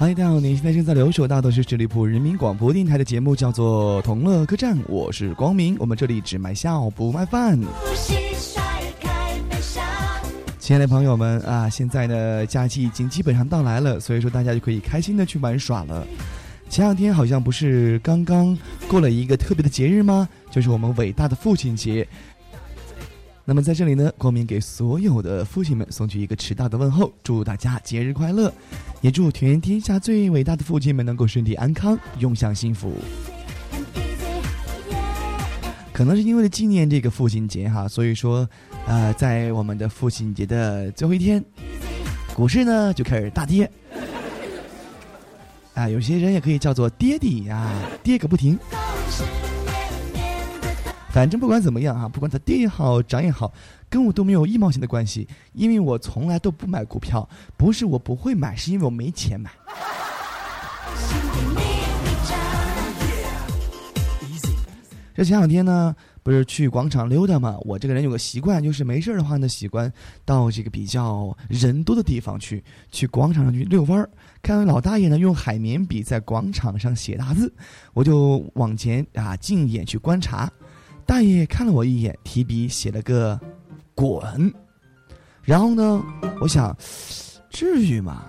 嗨，大家好，您现在正在留守到的是十里铺人民广播电台的节目，叫做《同乐客栈》，我是光明，我们这里只卖笑不卖饭。亲爱的朋友们啊，现在的假期已经基本上到来了，所以说大家就可以开心的去玩耍了。前两天好像不是刚刚过了一个特别的节日吗？就是我们伟大的父亲节。那么在这里呢，光明给所有的父亲们送去一个迟到的问候，祝大家节日快乐，也祝全天下最伟大的父亲们能够身体安康，永享幸福。可能是因为纪念这个父亲节哈，所以说，呃，在我们的父亲节的最后一天，股市呢就开始大跌。啊，有些人也可以叫做跌底呀，跌个不停。反正不管怎么样啊，不管它跌也好，涨也好，跟我都没有一毛钱的关系，因为我从来都不买股票，不是我不会买，是因为我没钱买。这前两天呢，不是去广场溜达嘛？我这个人有个习惯，就是没事儿的话呢，喜欢到这个比较人多的地方去，去广场上去遛弯儿。看到老大爷呢用海绵笔在广场上写大字，我就往前啊近眼去观察。大爷看了我一眼，提笔写了个“滚”，然后呢，我想，至于吗？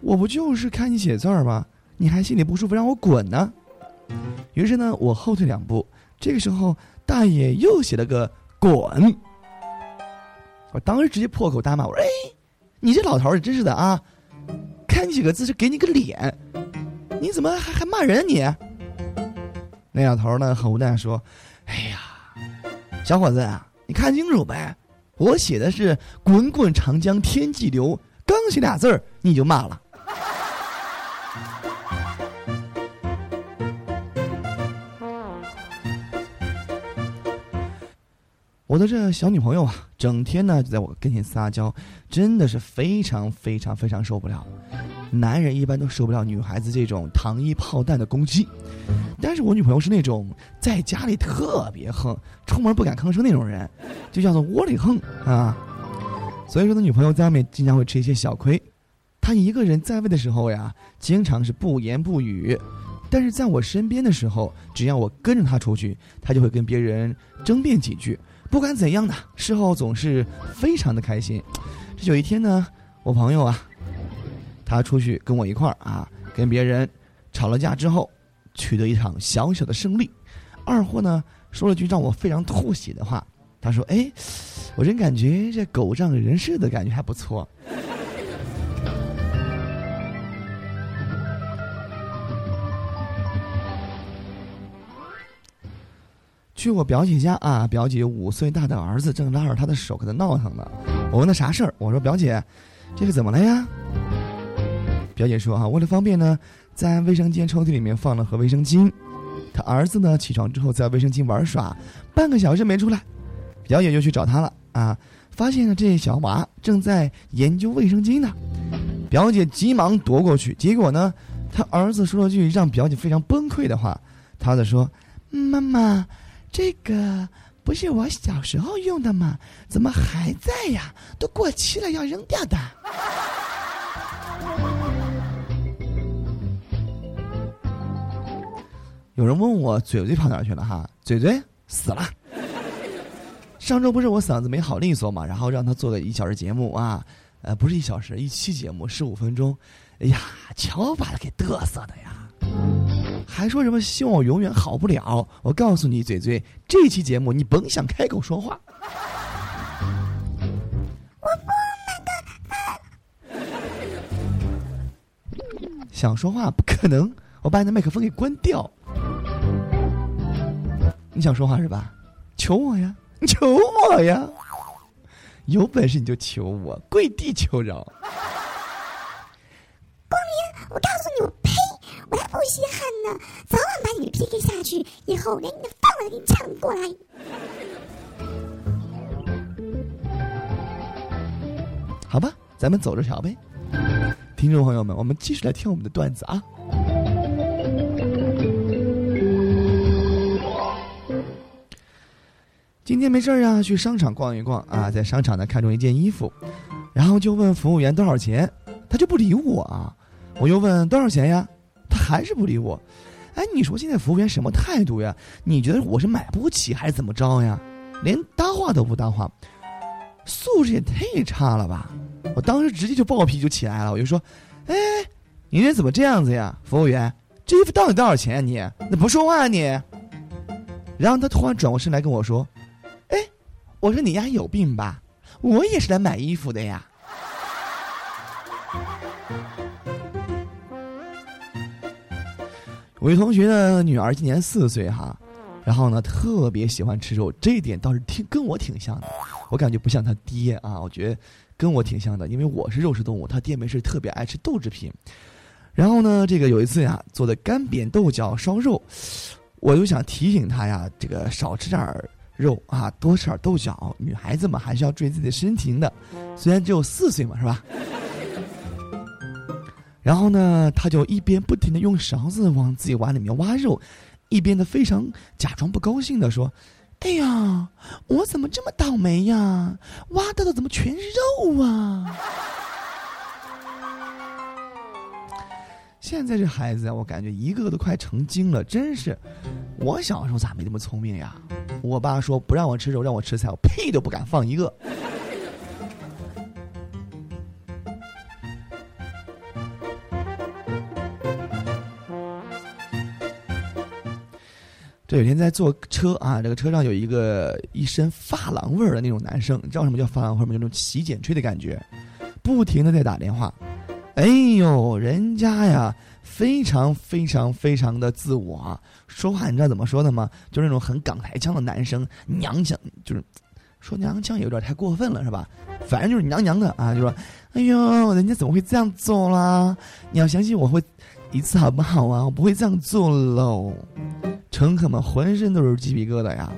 我不就是看你写字儿吗？你还心里不舒服让我滚呢？于是呢，我后退两步。这个时候，大爷又写了个“滚”，我当时直接破口大骂：“我说，哎，你这老头儿真是的啊！看你几个字是给你个脸，你怎么还还骂人你？”那老头儿呢，很无奈说。哎呀，小伙子啊，你看清楚呗！我写的是“滚滚长江天际流”，刚写俩字儿你就骂了。我的这小女朋友啊，整天呢就在我跟前撒娇，真的是非常非常非常受不了。男人一般都受不了女孩子这种糖衣炮弹的攻击。但是我女朋友是那种在家里特别横，出门不敢吭声那种人，就叫做窝里横啊。所以说，他女朋友在外面经常会吃一些小亏。他一个人在位的时候呀，经常是不言不语；但是在我身边的时候，只要我跟着他出去，他就会跟别人争辩几句。不管怎样呢，事后总是非常的开心。这有一天呢，我朋友啊，他出去跟我一块儿啊，跟别人吵了架之后。取得一场小小的胜利，二货呢说了句让我非常吐血的话，他说：“哎，我真感觉这狗仗人势的感觉还不错。” 去我表姐家啊，表姐五岁大的儿子正拉着她的手跟她闹腾呢。我问他啥事儿，我说：“表姐，这是怎么了呀？”表姐说：“啊，为了方便呢。”在卫生间抽屉里面放了盒卫生巾，他儿子呢起床之后在卫生巾玩耍，半个小时没出来，表姐就去找他了啊，发现了这小娃正在研究卫生巾呢，表姐急忙夺过去，结果呢，他儿子说了句让表姐非常崩溃的话，他的说：“妈妈，这个不是我小时候用的吗？怎么还在呀？都过期了，要扔掉的。”有人问我嘴嘴跑哪去了哈？嘴嘴死了。上周不是我嗓子没好利索嘛，然后让他做个一小时节目啊，呃，不是一小时，一期节目十五分钟。哎呀，瞧把他给嘚瑟的呀！还说什么希望我永远好不了？我告诉你，嘴嘴，这期节目你甭想开口说话。我不想说话不可能。我把你的麦克风给关掉。你想说话是吧？求我呀！你 求我呀！有本事你就求我，跪地求饶。光明，我告诉你，我呸！我才不稀罕呢，早晚把你 PK 下去，以后连你的饭碗都给你抢过来。好吧，咱们走着瞧呗。听众朋友们，我们继续来听我们的段子啊。今天没事儿啊，去商场逛一逛啊，在商场呢看中一件衣服，然后就问服务员多少钱，他就不理我啊。我又问多少钱呀，他还是不理我。哎，你说现在服务员什么态度呀？你觉得我是买不起还是怎么着呀？连搭话都不搭话，素质也太差了吧！我当时直接就暴脾气就起来了，我就说：“哎，你这怎么这样子呀？服务员，这衣服到底多少钱啊？你那不说话啊你？”然后他突然转过身来跟我说。我说你丫有病吧？我也是来买衣服的呀。我一同学的女儿今年四岁哈，然后呢特别喜欢吃肉，这一点倒是挺跟我挺像的。我感觉不像他爹啊，我觉得跟我挺像的，因为我是肉食动物，他爹没事特别爱吃豆制品。然后呢，这个有一次呀做的干煸豆角烧肉，我就想提醒他呀，这个少吃点儿。肉啊，多吃点豆角。女孩子嘛，还是要注意自己的身体的。虽然只有四岁嘛，是吧？然后呢，他就一边不停的用勺子往自己碗里面挖肉，一边的非常假装不高兴的说：“哎呀，我怎么这么倒霉呀？挖到的怎么全是肉啊？”现在这孩子啊，我感觉一个个都快成精了，真是。我小时候咋没那么聪明呀？我爸说不让我吃肉，让我吃菜，我屁都不敢放一个。这有天在坐车啊，这个车上有一个一身发廊味儿的那种男生，你知道什么叫发廊味儿吗？就那种洗剪吹的感觉，不停的在打电话。哎呦，人家呀，非常非常非常的自我，说话你知道怎么说的吗？就是那种很港台腔的男生，娘腔，就是说娘腔有点太过分了，是吧？反正就是娘娘的啊，就说，哎呦，人家怎么会这样做啦？你要相信我会一次好不好啊？我不会这样做喽。乘客们浑身都是鸡皮疙瘩呀。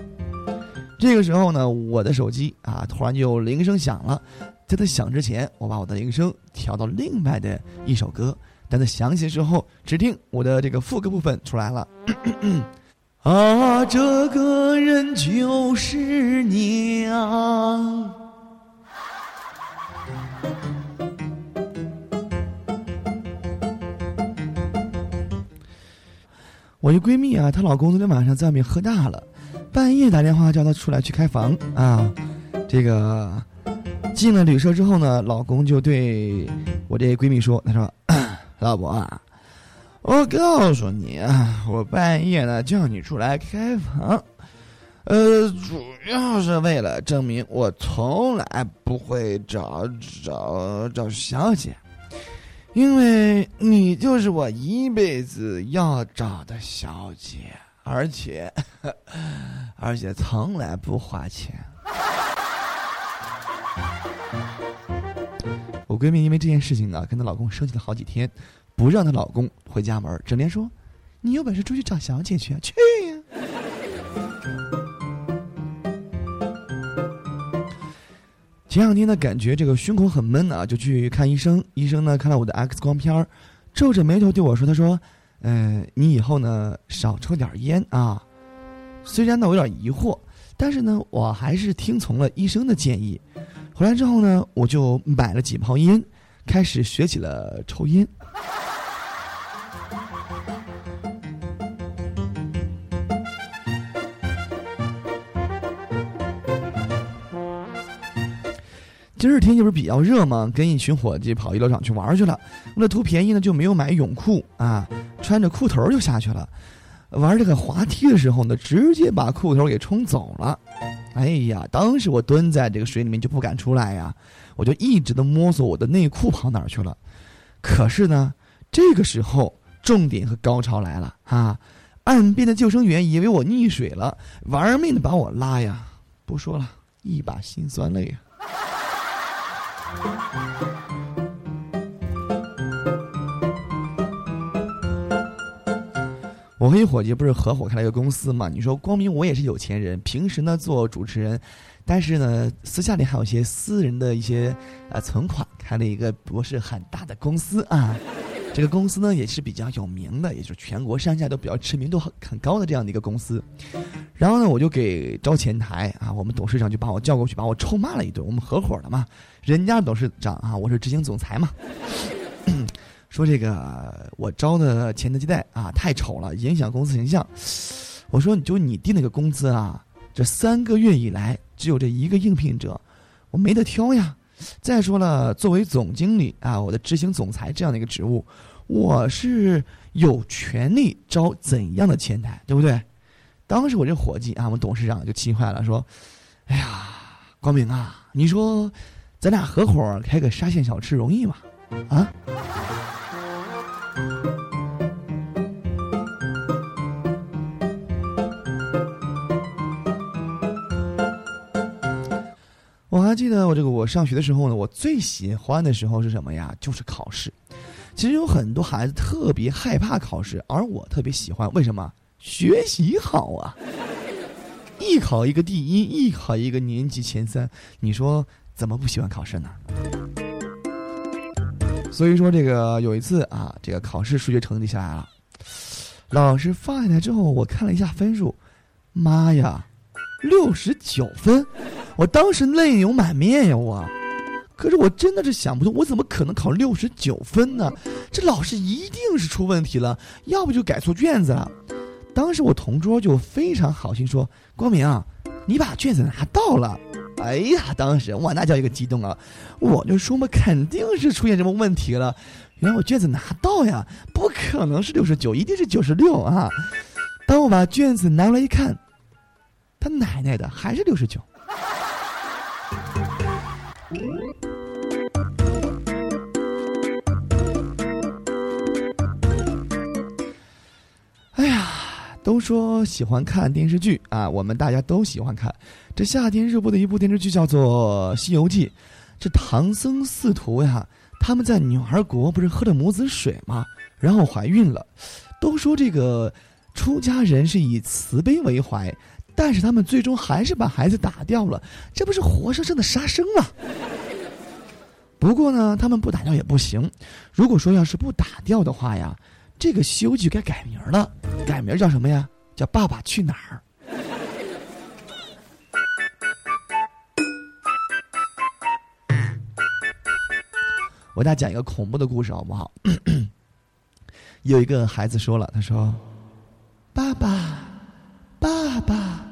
这个时候呢，我的手机啊，突然就铃声响了。在它响之前，我把我的铃声调到另外的一首歌。但它响起之后，只听我的这个副歌部分出来了。啊，这个人就是娘。我一闺蜜啊，她老公昨天晚上在外面喝大了，半夜打电话叫她出来去开房啊，这个。进了旅社之后呢，老公就对我这闺蜜说：“他说，老婆啊，我告诉你啊，我半夜呢叫你出来开房，呃，主要是为了证明我从来不会找找找小姐，因为你就是我一辈子要找的小姐，而且 而且从来不花钱。”我闺蜜因为这件事情啊，跟她老公生气了好几天，不让她老公回家门，整天说：“你有本事出去找小姐去啊，去呀！”前两天呢，感觉这个胸口很闷啊，就去看医生。医生呢，看了我的 X 光片儿皱着眉头对我说：“他说，嗯，你以后呢少抽点烟啊。”虽然呢我有点疑惑，但是呢我还是听从了医生的建议。回来之后呢，我就买了几包烟，开始学起了抽烟。今儿天气不是比较热吗？跟一群伙计跑游乐场去玩去了。为了图便宜呢，就没有买泳裤啊，穿着裤头就下去了。玩这个滑梯的时候呢，直接把裤头给冲走了。哎呀，当时我蹲在这个水里面就不敢出来呀，我就一直的摸索我的内裤跑哪儿去了。可是呢，这个时候重点和高潮来了啊！岸边的救生员以为我溺水了，玩命的把我拉呀！不说了，一把辛酸泪呀。我和一伙计不是合伙开了一个公司嘛？你说光明我也是有钱人，平时呢做主持人，但是呢私下里还有一些私人的一些呃存款，开了一个不是很大的公司啊。这个公司呢也是比较有名的，也就是全国上下都比较知名度很很高的这样的一个公司。然后呢我就给招前台啊，我们董事长就把我叫过去，把我臭骂了一顿。我们合伙的嘛，人家董事长啊，我是执行总裁嘛。说这个我招的前台接待啊太丑了，影响公司形象。我说你，就你定那个工资啊，这三个月以来只有这一个应聘者，我没得挑呀。再说了，作为总经理啊，我的执行总裁这样的一个职务，我是有权利招怎样的前台，对不对？当时我这伙计啊，我们董事长就气坏了，说：“哎呀，光明啊，你说咱俩合伙开个沙县小吃容易吗？啊？”我还记得我这个我上学的时候呢，我最喜欢的时候是什么呀？就是考试。其实有很多孩子特别害怕考试，而我特别喜欢。为什么？学习好啊！一考一个第一，一考一个年级前三，你说怎么不喜欢考试呢？所以说这个有一次啊，这个考试数学成绩下来了，老师放下来之后，我看了一下分数，妈呀，六十九分！我当时泪流满面呀，我，可是我真的是想不通，我怎么可能考六十九分呢？这老师一定是出问题了，要不就改错卷子了。当时我同桌就非常好心说：“光明，你把卷子拿到了。”哎呀，当时我那叫一个激动啊！我就说嘛，肯定是出现什么问题了。原来我卷子拿到呀，不可能是六十九，一定是九十六啊！当我把卷子拿过来一看，他奶奶的，还是六十九。哎呀，都说喜欢看电视剧啊，我们大家都喜欢看。这夏天热播的一部电视剧叫做《西游记》，这唐僧四徒呀，他们在女儿国不是喝了母子水吗？然后怀孕了。都说这个出家人是以慈悲为怀，但是他们最终还是把孩子打掉了，这不是活生生的杀生吗？不过呢，他们不打掉也不行。如果说要是不打掉的话呀，这个《西游记》该改名了，改名叫什么呀？叫《爸爸去哪儿》。我给大家讲一个恐怖的故事，好不好？有一个孩子说了，他说：“爸爸，爸爸，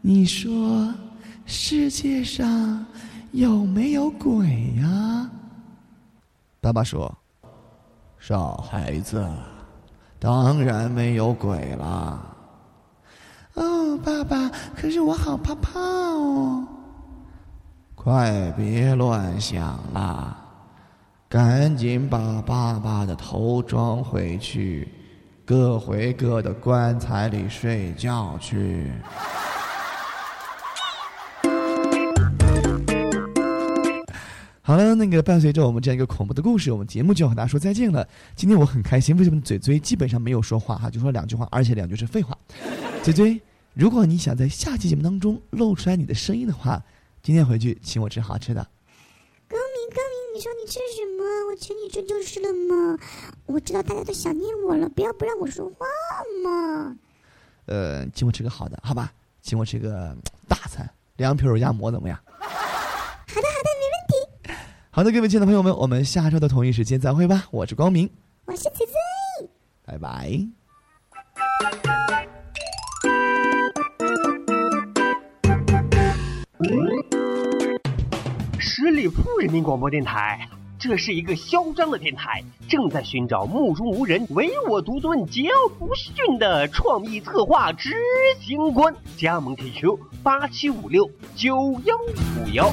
你说世界上有没有鬼呀？”爸爸说：“傻孩子，当然没有鬼了。”哦，爸爸，可是我好怕怕哦！快别乱想了。赶紧把爸爸的头装回去，各回各的棺材里睡觉去。好了，那个伴随着我们这样一个恐怖的故事，我们节目就要和大家说再见了。今天我很开心，为什么嘴嘴基本上没有说话哈，就说两句话，而且两句是废话。嘴嘴，如果你想在下期节目当中露出来你的声音的话，今天回去请我吃好吃的。高明，高明你说你吃什么？我请你吃就是了嘛。我知道大家都想念我了，不要不让我说话嘛。呃，请我吃个好的，好吧？请我吃个大餐，凉皮肉夹馍怎么样？好的各位亲爱的朋友们，我们下周的同一时间再会吧。我是光明，我是翠翠，拜拜。十里铺人民广播电台，这是一个嚣张的电台，正在寻找目中无人、唯我独尊、桀骜不驯的创意策划执行官。加盟 QQ 八七五六九幺五幺。